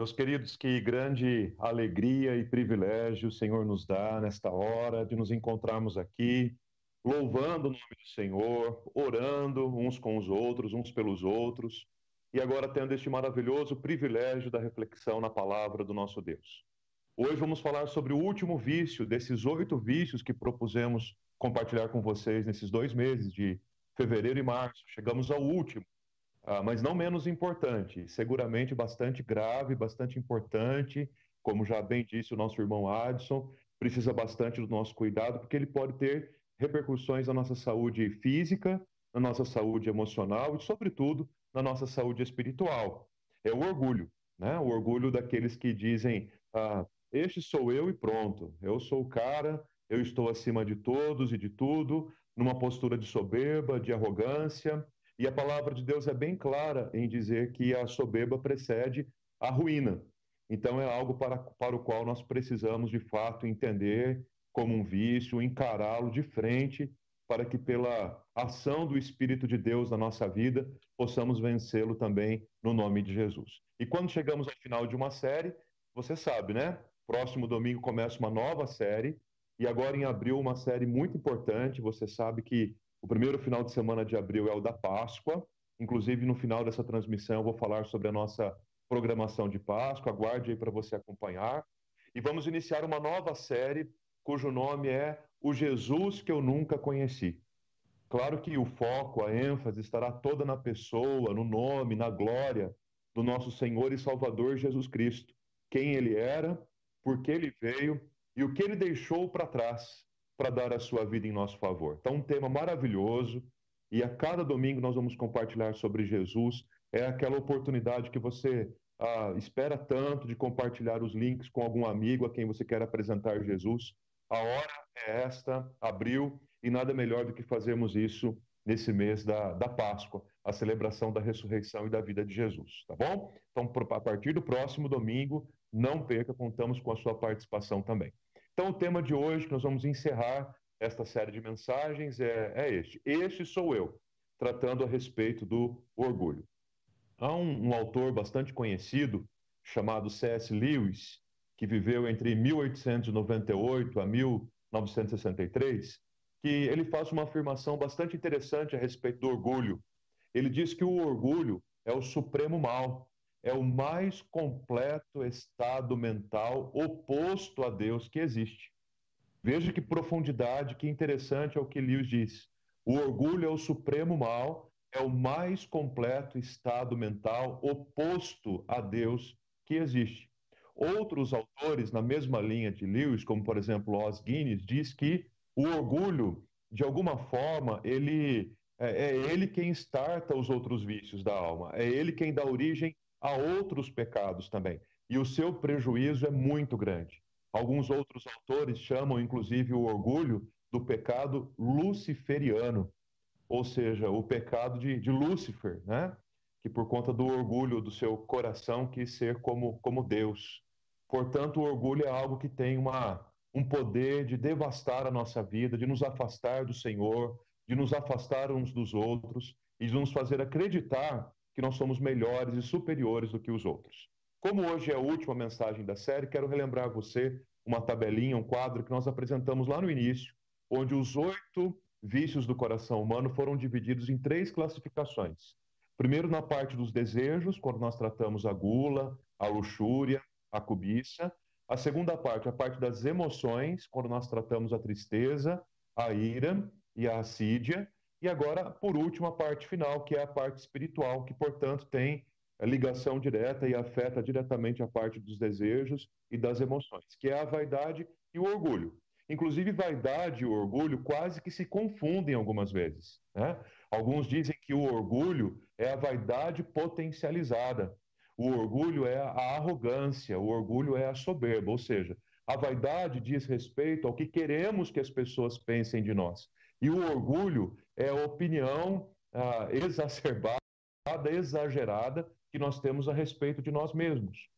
Meus queridos, que grande alegria e privilégio o Senhor nos dá nesta hora de nos encontrarmos aqui, louvando o nome do Senhor, orando uns com os outros, uns pelos outros, e agora tendo este maravilhoso privilégio da reflexão na palavra do nosso Deus. Hoje vamos falar sobre o último vício desses oito vícios que propusemos compartilhar com vocês nesses dois meses de fevereiro e março. Chegamos ao último, ah, mas não menos importante, seguramente bastante grave, bastante importante, como já bem disse o nosso irmão Adson, precisa bastante do nosso cuidado, porque ele pode ter repercussões na nossa saúde física, na nossa saúde emocional e, sobretudo, na nossa saúde espiritual. É o orgulho, né? O orgulho daqueles que dizem: ah, este sou eu e pronto, eu sou o cara, eu estou acima de todos e de tudo, numa postura de soberba, de arrogância, e a palavra de Deus é bem clara em dizer que a soberba precede a ruína. Então é algo para, para o qual nós precisamos de fato entender como um vício, encará-lo de frente, para que pela ação do Espírito de Deus na nossa vida possamos vencê-lo também no nome de Jesus. E quando chegamos ao final de uma série, você sabe, né? Próximo domingo começa uma nova série, e agora em abril uma série muito importante. Você sabe que o primeiro final de semana de abril é o da Páscoa. Inclusive, no final dessa transmissão, eu vou falar sobre a nossa programação de Páscoa. Aguarde aí para você acompanhar. E vamos iniciar uma nova série cujo nome é O Jesus que eu nunca conheci. Claro que o foco, a ênfase estará toda na pessoa, no nome, na glória do nosso Senhor e Salvador Jesus Cristo. Quem ele era, por que ele veio e o que ele deixou para trás para dar a sua vida em nosso favor. Então, um tema maravilhoso, e a cada domingo nós vamos compartilhar sobre Jesus. É aquela oportunidade que você ah, espera tanto de compartilhar os links com algum amigo a quem você quer apresentar Jesus. A hora é esta, abril, e nada melhor do que fazermos isso nesse mês da, da Páscoa, a celebração da ressurreição e da vida de Jesus, tá bom? Então, a partir do próximo domingo, não perca, contamos com a sua participação também. Então, o tema de hoje, que nós vamos encerrar esta série de mensagens, é, é este. Este sou eu, tratando a respeito do orgulho. Há um, um autor bastante conhecido, chamado C.S. Lewis, que viveu entre 1898 a 1963, que ele faz uma afirmação bastante interessante a respeito do orgulho. Ele diz que o orgulho é o supremo mal é o mais completo estado mental oposto a Deus que existe. Veja que profundidade, que interessante é o que Lewis diz. O orgulho é o supremo mal, é o mais completo estado mental oposto a Deus que existe. Outros autores, na mesma linha de Lewis, como por exemplo Os Guinness, diz que o orgulho, de alguma forma, ele é, é ele quem starta os outros vícios da alma, é ele quem dá origem a outros pecados também. E o seu prejuízo é muito grande. Alguns outros autores chamam, inclusive, o orgulho do pecado luciferiano, ou seja, o pecado de, de Lúcifer, né? que por conta do orgulho do seu coração quis ser como, como Deus. Portanto, o orgulho é algo que tem uma, um poder de devastar a nossa vida, de nos afastar do Senhor, de nos afastar uns dos outros e de nos fazer acreditar que nós somos melhores e superiores do que os outros. Como hoje é a última mensagem da série, quero relembrar a você uma tabelinha, um quadro que nós apresentamos lá no início, onde os oito vícios do coração humano foram divididos em três classificações. Primeiro, na parte dos desejos, quando nós tratamos a gula, a luxúria, a cobiça. A segunda parte, a parte das emoções, quando nós tratamos a tristeza, a ira e a assídia. E agora, por último, a parte final, que é a parte espiritual, que, portanto, tem ligação direta e afeta diretamente a parte dos desejos e das emoções, que é a vaidade e o orgulho. Inclusive, vaidade e orgulho quase que se confundem algumas vezes. Né? Alguns dizem que o orgulho é a vaidade potencializada, o orgulho é a arrogância, o orgulho é a soberba, ou seja, a vaidade diz respeito ao que queremos que as pessoas pensem de nós. E o orgulho é opinião ah, exacerbada, exagerada que nós temos a respeito de nós mesmos.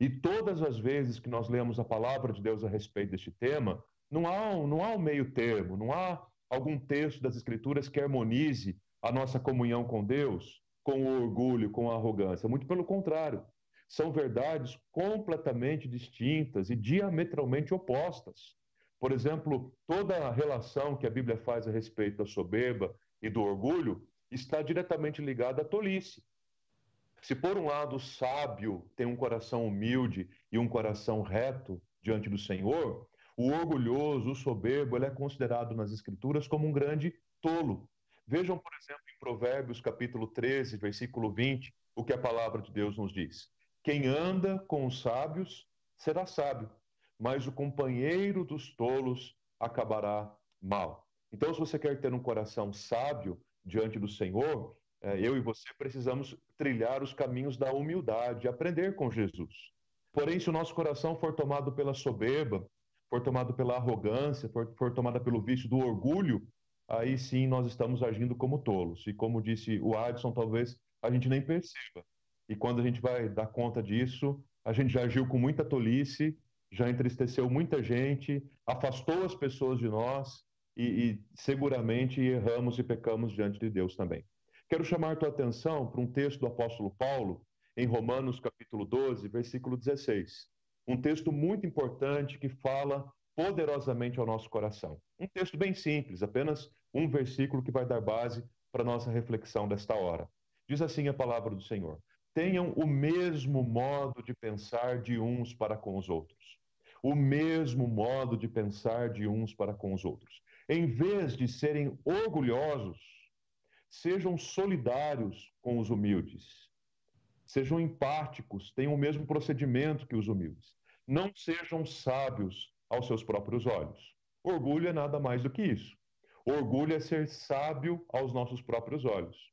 E todas as vezes que nós lemos a palavra de Deus a respeito deste tema, não há um, não há um meio termo, não há algum texto das Escrituras que harmonize a nossa comunhão com Deus com o orgulho, com a arrogância. Muito pelo contrário. são verdades completamente distintas e diametralmente opostas. Por exemplo, toda a relação que a Bíblia faz a respeito da soberba e do orgulho está diretamente ligada à tolice. Se por um lado o sábio tem um coração humilde e um coração reto diante do Senhor, o orgulhoso, o soberbo, ele é considerado nas escrituras como um grande tolo. Vejam, por exemplo, em Provérbios capítulo 13, versículo 20, o que a palavra de Deus nos diz. Quem anda com os sábios será sábio, mas o companheiro dos tolos acabará mal. Então, se você quer ter um coração sábio diante do Senhor, é, eu e você precisamos trilhar os caminhos da humildade, aprender com Jesus. Porém, se o nosso coração for tomado pela soberba, for tomado pela arrogância, for, for tomado pelo vício do orgulho, aí sim nós estamos agindo como tolos. E como disse o Adson, talvez a gente nem perceba. E quando a gente vai dar conta disso, a gente já agiu com muita tolice, já entristeceu muita gente, afastou as pessoas de nós e, e seguramente erramos e pecamos diante de Deus também. Quero chamar tua atenção para um texto do apóstolo Paulo, em Romanos capítulo 12, versículo 16. Um texto muito importante que fala poderosamente ao nosso coração. Um texto bem simples, apenas um versículo que vai dar base para a nossa reflexão desta hora. Diz assim a palavra do Senhor: Tenham o mesmo modo de pensar de uns para com os outros. O mesmo modo de pensar de uns para com os outros. Em vez de serem orgulhosos, sejam solidários com os humildes. Sejam empáticos, tenham o mesmo procedimento que os humildes. Não sejam sábios aos seus próprios olhos. Orgulho é nada mais do que isso. Orgulho é ser sábio aos nossos próprios olhos.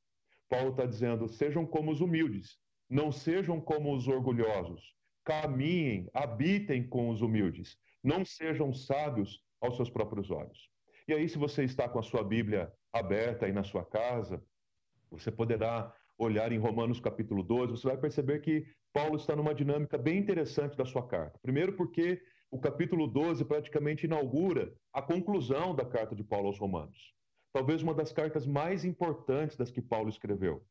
Paulo está dizendo: sejam como os humildes, não sejam como os orgulhosos. Caminhem, habitem com os humildes. Não sejam sábios aos seus próprios olhos. E aí, se você está com a sua Bíblia aberta aí na sua casa, você poderá olhar em Romanos capítulo 12, você vai perceber que Paulo está numa dinâmica bem interessante da sua carta. Primeiro, porque o capítulo 12 praticamente inaugura a conclusão da carta de Paulo aos Romanos. Talvez uma das cartas mais importantes das que Paulo escreveu.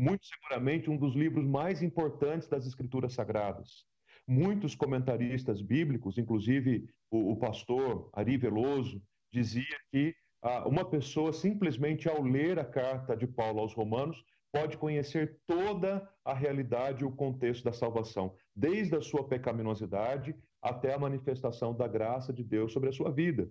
Muito seguramente um dos livros mais importantes das Escrituras Sagradas. Muitos comentaristas bíblicos, inclusive o, o pastor Ari Veloso, dizia que ah, uma pessoa simplesmente ao ler a carta de Paulo aos Romanos pode conhecer toda a realidade e o contexto da salvação, desde a sua pecaminosidade até a manifestação da graça de Deus sobre a sua vida.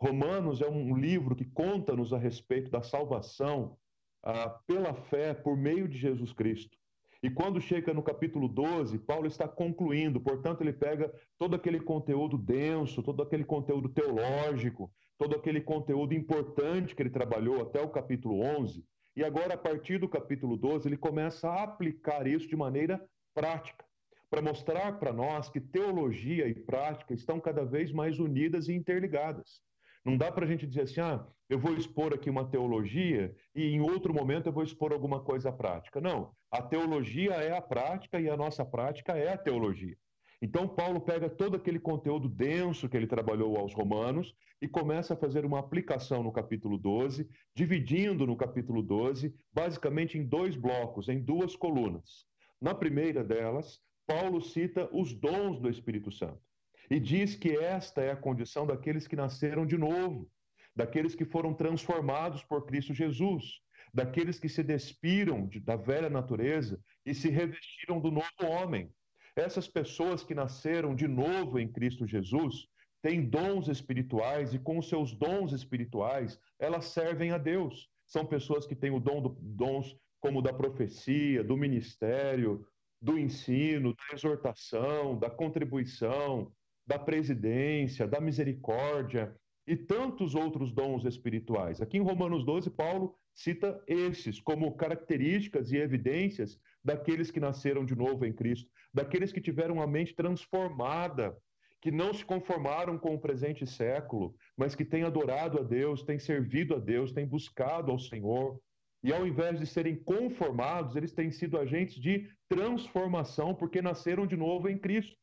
Romanos é um livro que conta-nos a respeito da salvação ah, pela fé por meio de Jesus Cristo. E quando chega no capítulo 12, Paulo está concluindo, portanto, ele pega todo aquele conteúdo denso, todo aquele conteúdo teológico, todo aquele conteúdo importante que ele trabalhou até o capítulo 11, e agora, a partir do capítulo 12, ele começa a aplicar isso de maneira prática para mostrar para nós que teologia e prática estão cada vez mais unidas e interligadas. Não dá para a gente dizer assim, ah, eu vou expor aqui uma teologia e em outro momento eu vou expor alguma coisa prática. Não, a teologia é a prática e a nossa prática é a teologia. Então, Paulo pega todo aquele conteúdo denso que ele trabalhou aos Romanos e começa a fazer uma aplicação no capítulo 12, dividindo no capítulo 12, basicamente em dois blocos, em duas colunas. Na primeira delas, Paulo cita os dons do Espírito Santo e diz que esta é a condição daqueles que nasceram de novo, daqueles que foram transformados por Cristo Jesus, daqueles que se despiram de, da velha natureza e se revestiram do novo homem. Essas pessoas que nasceram de novo em Cristo Jesus têm dons espirituais e com seus dons espirituais elas servem a Deus. São pessoas que têm o dom do, dons como da profecia, do ministério, do ensino, da exortação, da contribuição, da presidência, da misericórdia e tantos outros dons espirituais. Aqui em Romanos 12, Paulo cita esses como características e evidências daqueles que nasceram de novo em Cristo, daqueles que tiveram a mente transformada, que não se conformaram com o presente século, mas que têm adorado a Deus, têm servido a Deus, têm buscado ao Senhor, e ao invés de serem conformados, eles têm sido agentes de transformação, porque nasceram de novo em Cristo.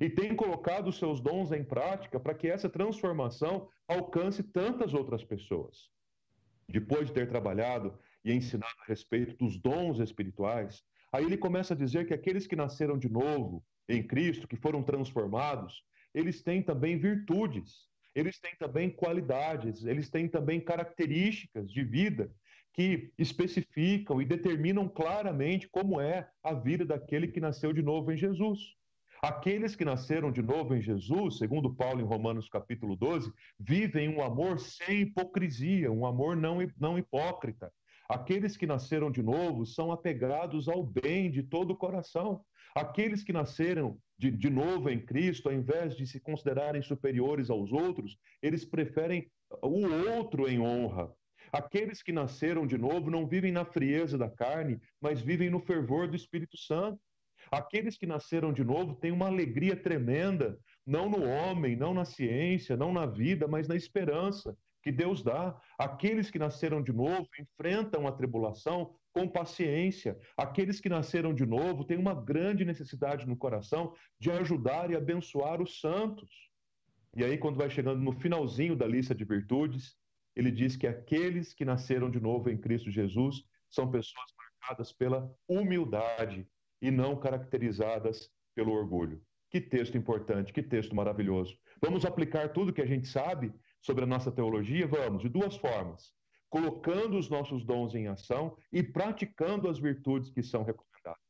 E têm colocado seus dons em prática para que essa transformação alcance tantas outras pessoas. Depois de ter trabalhado e ensinado a respeito dos dons espirituais, Aí ele começa a dizer que aqueles que nasceram de novo em Cristo, que foram transformados, eles têm também virtudes, eles têm também qualidades, eles têm também características de vida que especificam e determinam claramente como é a vida daquele que nasceu de novo em Jesus. Aqueles que nasceram de novo em Jesus, segundo Paulo em Romanos capítulo 12, vivem um amor sem hipocrisia, um amor não, não hipócrita. Aqueles que nasceram de novo são apegados ao bem de todo o coração. Aqueles que nasceram de, de novo em Cristo, ao invés de se considerarem superiores aos outros, eles preferem o outro em honra. Aqueles que nasceram de novo não vivem na frieza da carne, mas vivem no fervor do Espírito Santo. Aqueles que nasceram de novo têm uma alegria tremenda, não no homem, não na ciência, não na vida, mas na esperança que Deus dá. Aqueles que nasceram de novo enfrentam a tribulação com paciência. Aqueles que nasceram de novo têm uma grande necessidade no coração de ajudar e abençoar os santos. E aí, quando vai chegando no finalzinho da lista de virtudes, ele diz que aqueles que nasceram de novo em Cristo Jesus são pessoas marcadas pela humildade e não caracterizadas pelo orgulho. Que texto importante, que texto maravilhoso. Vamos aplicar tudo que a gente sabe sobre a nossa teologia? Vamos, de duas formas: colocando os nossos dons em ação e praticando as virtudes que são recomendadas.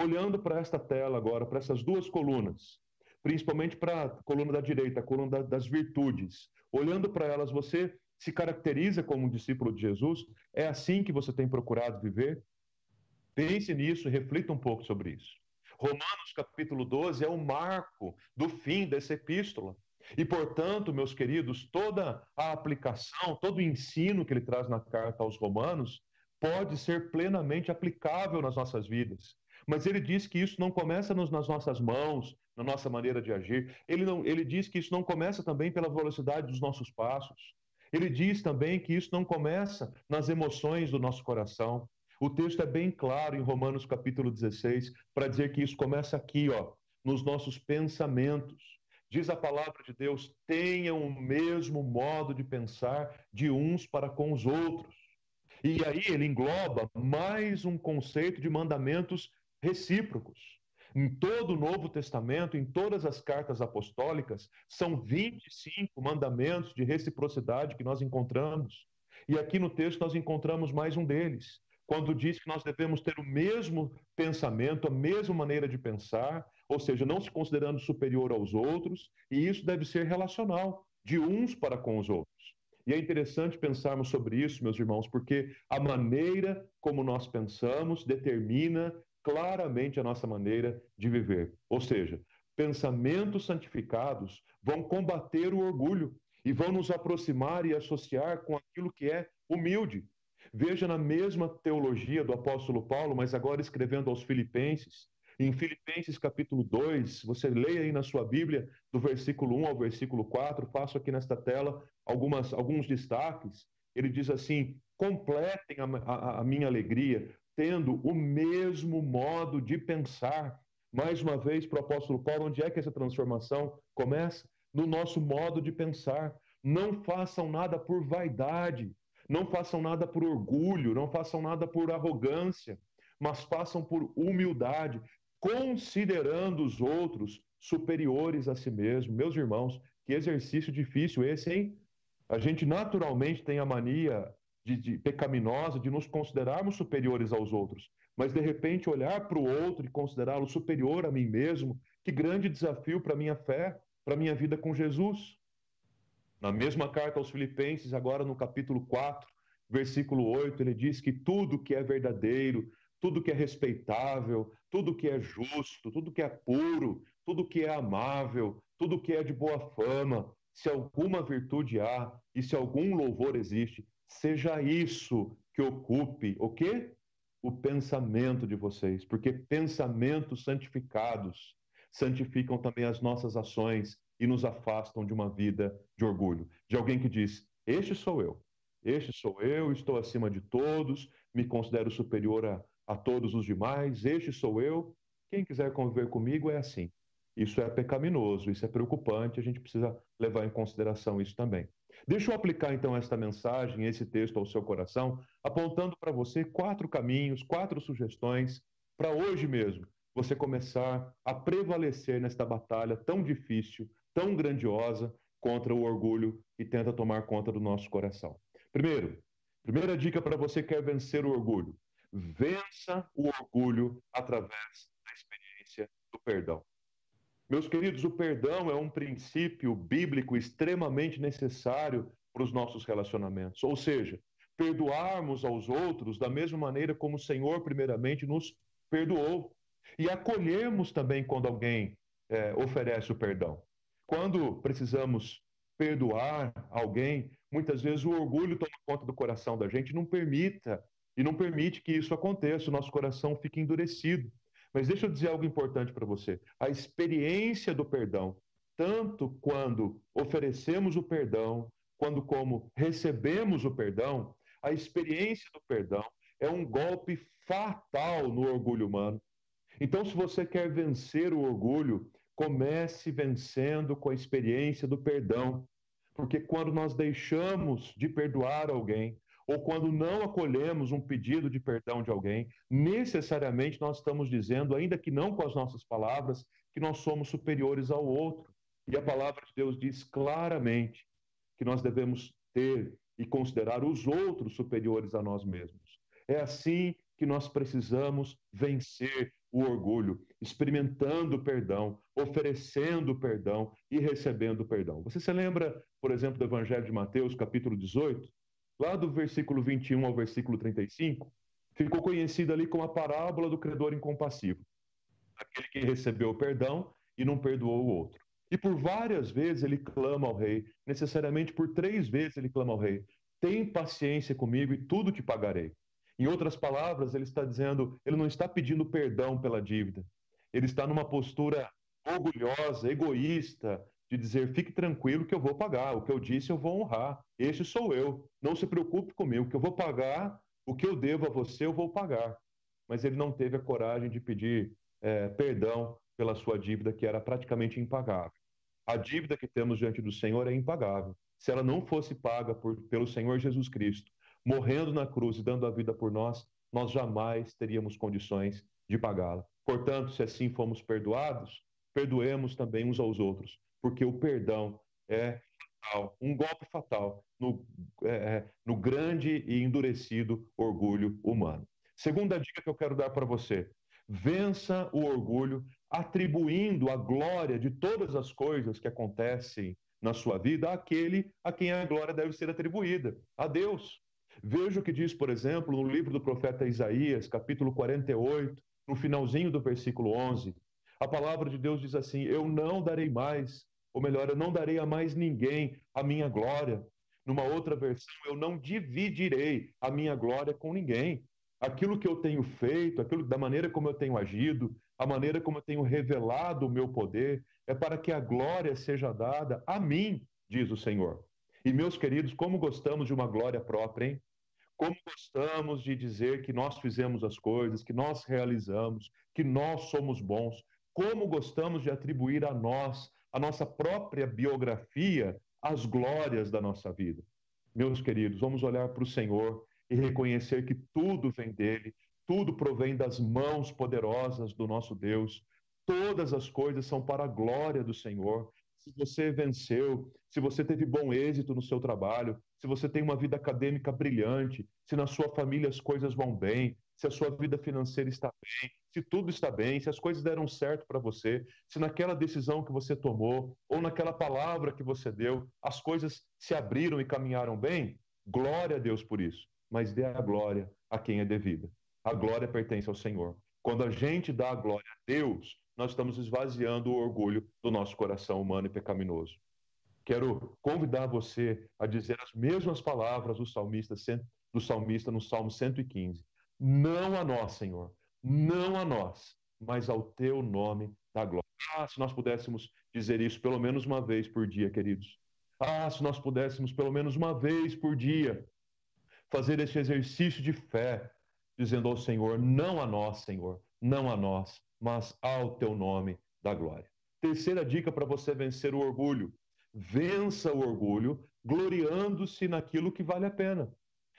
Olhando para esta tela agora, para essas duas colunas, principalmente para a coluna da direita, a coluna das virtudes. Olhando para elas, você se caracteriza como um discípulo de Jesus? É assim que você tem procurado viver? Pense nisso, reflita um pouco sobre isso. Romanos capítulo 12 é o marco do fim dessa epístola. E, portanto, meus queridos, toda a aplicação, todo o ensino que ele traz na carta aos Romanos pode ser plenamente aplicável nas nossas vidas. Mas ele diz que isso não começa nas nossas mãos, na nossa maneira de agir. Ele, não, ele diz que isso não começa também pela velocidade dos nossos passos. Ele diz também que isso não começa nas emoções do nosso coração. O texto é bem claro em Romanos capítulo 16 para dizer que isso começa aqui, ó, nos nossos pensamentos. Diz a palavra de Deus: tenham o mesmo modo de pensar de uns para com os outros. E aí ele engloba mais um conceito de mandamentos recíprocos. Em todo o Novo Testamento, em todas as cartas apostólicas, são 25 mandamentos de reciprocidade que nós encontramos. E aqui no texto nós encontramos mais um deles, quando diz que nós devemos ter o mesmo pensamento, a mesma maneira de pensar, ou seja, não se considerando superior aos outros, e isso deve ser relacional, de uns para com os outros. E é interessante pensarmos sobre isso, meus irmãos, porque a maneira como nós pensamos determina claramente a nossa maneira de viver. Ou seja, pensamentos santificados vão combater o orgulho e vão nos aproximar e associar com aquilo que é humilde. Veja na mesma teologia do apóstolo Paulo, mas agora escrevendo aos Filipenses, em Filipenses capítulo 2, você leia aí na sua Bíblia, do versículo 1 ao versículo 4, faço aqui nesta tela algumas, alguns destaques. Ele diz assim: completem a, a, a minha alegria, tendo o mesmo modo de pensar. Mais uma vez, para o apóstolo Paulo, onde é que essa transformação começa? No nosso modo de pensar. Não façam nada por vaidade, não façam nada por orgulho, não façam nada por arrogância, mas façam por humildade, considerando os outros superiores a si mesmo. Meus irmãos, que exercício difícil esse, hein? A gente naturalmente tem a mania de, de pecaminosa de nos considerarmos superiores aos outros, mas de repente olhar para o outro e considerá-lo superior a mim mesmo, que grande desafio para minha fé, para minha vida com Jesus. Na mesma carta aos Filipenses, agora no capítulo 4, versículo 8, ele diz que tudo que é verdadeiro, tudo que é respeitável, tudo que é justo, tudo que é puro, tudo que é amável, tudo que é de boa fama, se alguma virtude há e se algum louvor existe, seja isso que ocupe o quê? O pensamento de vocês, porque pensamentos santificados santificam também as nossas ações e nos afastam de uma vida de orgulho, de alguém que diz: Este sou eu, este sou eu, estou acima de todos, me considero superior a, a todos os demais, este sou eu. Quem quiser conviver comigo é assim. Isso é pecaminoso, isso é preocupante, a gente precisa levar em consideração isso também. Deixa eu aplicar então esta mensagem, esse texto ao seu coração, apontando para você quatro caminhos, quatro sugestões para hoje mesmo você começar a prevalecer nesta batalha tão difícil, tão grandiosa contra o orgulho que tenta tomar conta do nosso coração. Primeiro, primeira dica para você que quer vencer o orgulho: vença o orgulho através da experiência do perdão. Meus queridos, o perdão é um princípio bíblico extremamente necessário para os nossos relacionamentos. Ou seja, perdoarmos aos outros da mesma maneira como o Senhor, primeiramente, nos perdoou. E acolhermos também quando alguém é, oferece o perdão. Quando precisamos perdoar alguém, muitas vezes o orgulho toma conta do coração da gente, não permita e não permite que isso aconteça, o nosso coração fica endurecido. Mas deixa eu dizer algo importante para você. A experiência do perdão, tanto quando oferecemos o perdão, quando como recebemos o perdão, a experiência do perdão é um golpe fatal no orgulho humano. Então, se você quer vencer o orgulho, comece vencendo com a experiência do perdão. Porque quando nós deixamos de perdoar alguém, ou quando não acolhemos um pedido de perdão de alguém, necessariamente nós estamos dizendo, ainda que não com as nossas palavras, que nós somos superiores ao outro. E a palavra de Deus diz claramente que nós devemos ter e considerar os outros superiores a nós mesmos. É assim que nós precisamos vencer o orgulho, experimentando perdão, oferecendo perdão e recebendo perdão. Você se lembra, por exemplo, do Evangelho de Mateus, capítulo 18? lá do versículo 21 ao versículo 35, ficou conhecida ali como a parábola do credor incompassivo. Aquele que recebeu o perdão e não perdoou o outro. E por várias vezes ele clama ao rei, necessariamente por três vezes ele clama ao rei: tem paciência comigo e tudo te pagarei. Em outras palavras, ele está dizendo, ele não está pedindo perdão pela dívida. Ele está numa postura orgulhosa, egoísta, de dizer: fique tranquilo que eu vou pagar, o que eu disse eu vou honrar, esse sou eu, não se preocupe comigo, que eu vou pagar o que eu devo a você, eu vou pagar. Mas ele não teve a coragem de pedir é, perdão pela sua dívida, que era praticamente impagável. A dívida que temos diante do Senhor é impagável. Se ela não fosse paga por, pelo Senhor Jesus Cristo, morrendo na cruz e dando a vida por nós, nós jamais teríamos condições de pagá-la. Portanto, se assim fomos perdoados, perdoemos também uns aos outros, porque o perdão é fatal, um golpe fatal no, é, é, no grande e endurecido orgulho humano. Segunda dica que eu quero dar para você: vença o orgulho atribuindo a glória de todas as coisas que acontecem na sua vida àquele a quem a glória deve ser atribuída, a Deus. Veja o que diz, por exemplo, no livro do profeta Isaías, capítulo 48, no finalzinho do versículo 11. A palavra de Deus diz assim: Eu não darei mais ou melhor, eu não darei a mais ninguém a minha glória. Numa outra versão, eu não dividirei a minha glória com ninguém. Aquilo que eu tenho feito, aquilo da maneira como eu tenho agido, a maneira como eu tenho revelado o meu poder, é para que a glória seja dada a mim, diz o Senhor. E meus queridos, como gostamos de uma glória própria, hein? Como gostamos de dizer que nós fizemos as coisas, que nós realizamos, que nós somos bons. Como gostamos de atribuir a nós a nossa própria biografia, as glórias da nossa vida. Meus queridos, vamos olhar para o Senhor e reconhecer que tudo vem dele, tudo provém das mãos poderosas do nosso Deus. Todas as coisas são para a glória do Senhor. Se você venceu, se você teve bom êxito no seu trabalho, se você tem uma vida acadêmica brilhante, se na sua família as coisas vão bem, se a sua vida financeira está bem, se tudo está bem, se as coisas deram certo para você, se naquela decisão que você tomou ou naquela palavra que você deu, as coisas se abriram e caminharam bem, glória a Deus por isso. Mas dê a glória a quem é devida. A glória pertence ao Senhor. Quando a gente dá a glória a Deus, nós estamos esvaziando o orgulho do nosso coração humano e pecaminoso. Quero convidar você a dizer as mesmas palavras do salmista, do salmista no Salmo 115. Não a nós, Senhor, não a nós, mas ao teu nome da glória. Ah, se nós pudéssemos dizer isso pelo menos uma vez por dia, queridos. Ah, se nós pudéssemos pelo menos uma vez por dia fazer esse exercício de fé, dizendo ao Senhor: não a nós, Senhor, não a nós, mas ao teu nome da glória. Terceira dica para você vencer o orgulho: vença o orgulho gloriando-se naquilo que vale a pena.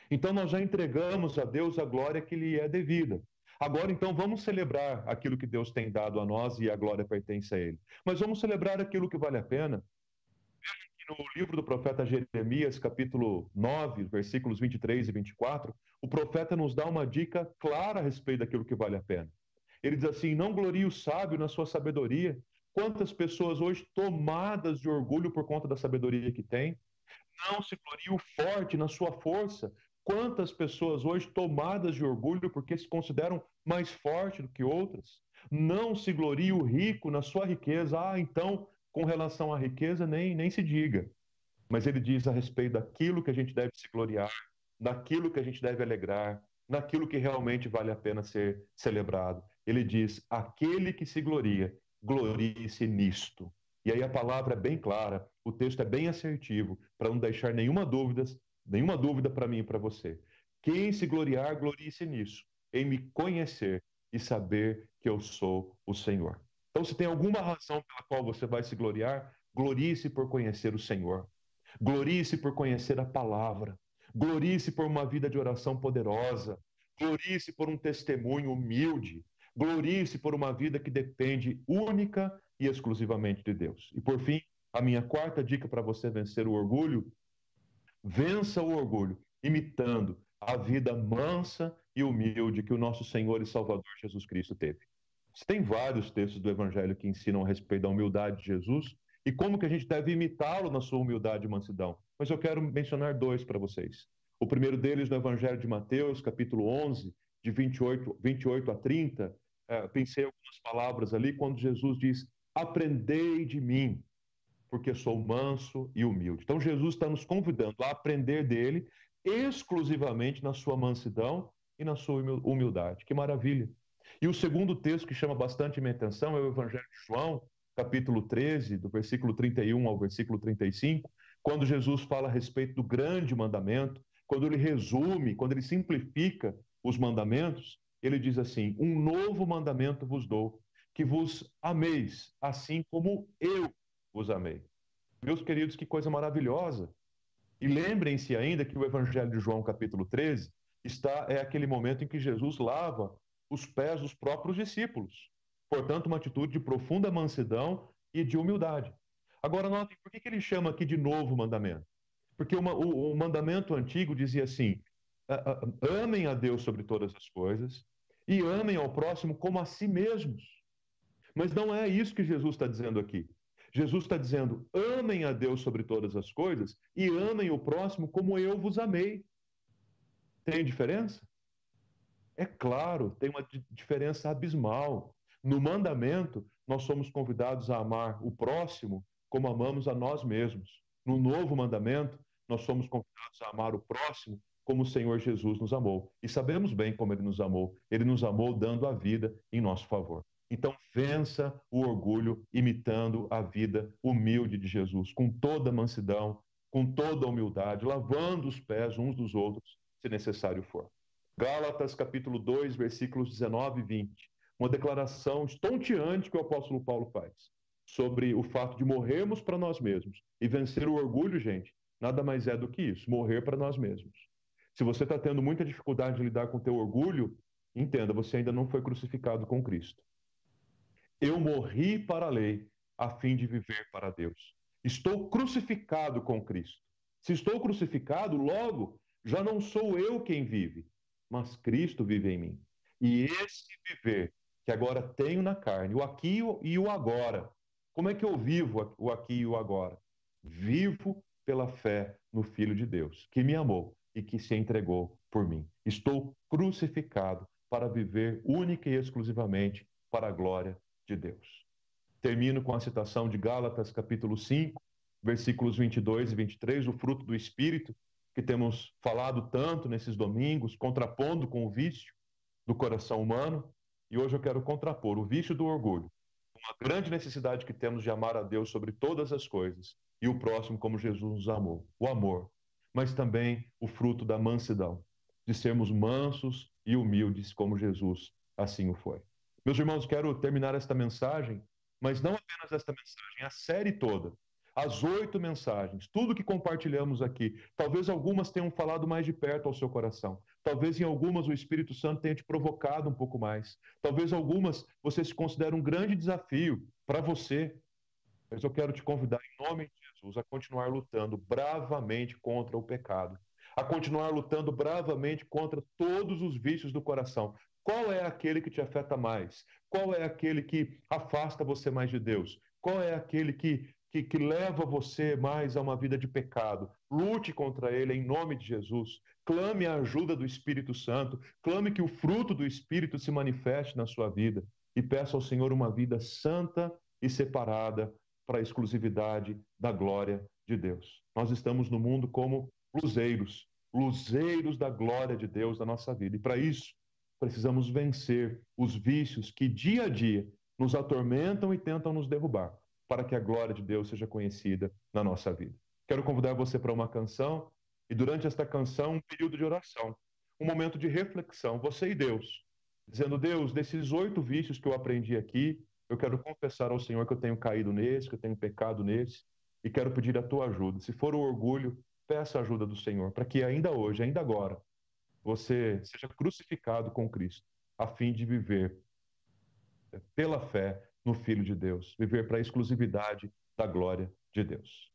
Então nós já entregamos a Deus a glória que lhe é devida. Agora, então, vamos celebrar aquilo que Deus tem dado a nós e a glória pertence a Ele. Mas vamos celebrar aquilo que vale a pena. Vejam que no livro do profeta Jeremias, capítulo 9, versículos 23 e 24, o profeta nos dá uma dica clara a respeito daquilo que vale a pena. Ele diz assim: Não glorie o sábio na sua sabedoria. Quantas pessoas hoje tomadas de orgulho por conta da sabedoria que tem? Não se glorie o forte na sua força. Quantas pessoas hoje tomadas de orgulho porque se consideram mais fortes do que outras? Não se glorie o rico na sua riqueza. Ah, então, com relação à riqueza, nem, nem se diga. Mas ele diz a respeito daquilo que a gente deve se gloriar, daquilo que a gente deve alegrar, naquilo que realmente vale a pena ser celebrado. Ele diz: aquele que se gloria, glorie-se nisto. E aí a palavra é bem clara, o texto é bem assertivo, para não deixar nenhuma dúvida Nenhuma dúvida para mim e para você. Quem se gloriar, glorie-se nisso, em me conhecer e saber que eu sou o Senhor. Então, se tem alguma razão pela qual você vai se gloriar, glorie-se por conhecer o Senhor. Glorie-se por conhecer a palavra. Glorie-se por uma vida de oração poderosa. Glorie-se por um testemunho humilde. Glorie-se por uma vida que depende única e exclusivamente de Deus. E por fim, a minha quarta dica para você vencer o orgulho Vença o orgulho, imitando a vida mansa e humilde que o nosso Senhor e Salvador Jesus Cristo teve. Tem vários textos do Evangelho que ensinam a respeito da humildade de Jesus e como que a gente deve imitá-lo na sua humildade e mansidão. Mas eu quero mencionar dois para vocês. O primeiro deles no Evangelho de Mateus, capítulo 11, de 28, 28 a 30. É, pensei algumas palavras ali quando Jesus diz: Aprendei de mim, porque sou manso e humilde. Então, Jesus está nos convidando a aprender dele exclusivamente na sua mansidão e na sua humildade. Que maravilha! E o segundo texto que chama bastante minha atenção é o Evangelho de João, capítulo 13, do versículo 31 ao versículo 35, quando Jesus fala a respeito do grande mandamento, quando ele resume, quando ele simplifica os mandamentos, ele diz assim: Um novo mandamento vos dou, que vos ameis, assim como eu vos amei. Meus queridos, que coisa maravilhosa. E lembrem-se ainda que o Evangelho de João, capítulo 13, está é aquele momento em que Jesus lava os pés dos próprios discípulos. Portanto, uma atitude de profunda mansidão e de humildade. Agora, notem, por que, que ele chama aqui de novo mandamento? Porque uma, o, o mandamento antigo dizia assim: amem a Deus sobre todas as coisas e amem ao próximo como a si mesmos. Mas não é isso que Jesus está dizendo aqui. Jesus está dizendo: amem a Deus sobre todas as coisas e amem o próximo como eu vos amei. Tem diferença? É claro, tem uma diferença abismal. No mandamento, nós somos convidados a amar o próximo como amamos a nós mesmos. No novo mandamento, nós somos convidados a amar o próximo como o Senhor Jesus nos amou. E sabemos bem como ele nos amou. Ele nos amou dando a vida em nosso favor. Então, vença o orgulho imitando a vida humilde de Jesus, com toda mansidão, com toda humildade, lavando os pés uns dos outros, se necessário for. Gálatas capítulo 2, versículos 19 e 20. Uma declaração estonteante que o apóstolo Paulo faz sobre o fato de morrermos para nós mesmos. E vencer o orgulho, gente, nada mais é do que isso, morrer para nós mesmos. Se você está tendo muita dificuldade de lidar com o teu orgulho, entenda, você ainda não foi crucificado com Cristo. Eu morri para a lei, a fim de viver para Deus. Estou crucificado com Cristo. Se estou crucificado, logo já não sou eu quem vive, mas Cristo vive em mim. E esse viver que agora tenho na carne, o aqui e o agora. Como é que eu vivo o aqui e o agora? Vivo pela fé no Filho de Deus, que me amou e que se entregou por mim. Estou crucificado para viver única e exclusivamente para a glória de Deus. Termino com a citação de Gálatas, capítulo 5, versículos 22 e 23, o fruto do Espírito, que temos falado tanto nesses domingos, contrapondo com o vício do coração humano. E hoje eu quero contrapor o vício do orgulho, uma grande necessidade que temos de amar a Deus sobre todas as coisas e o próximo como Jesus nos amou, o amor, mas também o fruto da mansidão, de sermos mansos e humildes como Jesus assim o foi. Meus irmãos, quero terminar esta mensagem, mas não apenas esta mensagem, a série toda. As oito mensagens, tudo que compartilhamos aqui, talvez algumas tenham falado mais de perto ao seu coração. Talvez em algumas o Espírito Santo tenha te provocado um pouco mais. Talvez algumas você se considere um grande desafio para você. Mas eu quero te convidar, em nome de Jesus, a continuar lutando bravamente contra o pecado, a continuar lutando bravamente contra todos os vícios do coração. Qual é aquele que te afeta mais? Qual é aquele que afasta você mais de Deus? Qual é aquele que, que, que leva você mais a uma vida de pecado? Lute contra ele em nome de Jesus. Clame a ajuda do Espírito Santo. Clame que o fruto do Espírito se manifeste na sua vida. E peça ao Senhor uma vida santa e separada para a exclusividade da glória de Deus. Nós estamos no mundo como luzeiros, luzeiros da glória de Deus na nossa vida. E para isso, precisamos vencer os vícios que dia a dia nos atormentam e tentam nos derrubar, para que a glória de Deus seja conhecida na nossa vida. Quero convidar você para uma canção e durante esta canção um período de oração, um momento de reflexão, você e Deus, dizendo: Deus, desses oito vícios que eu aprendi aqui, eu quero confessar ao Senhor que eu tenho caído nesse, que eu tenho pecado nesse, e quero pedir a tua ajuda. Se for o orgulho, peça a ajuda do Senhor, para que ainda hoje, ainda agora, você seja crucificado com Cristo, a fim de viver pela fé no Filho de Deus, viver para a exclusividade da glória de Deus.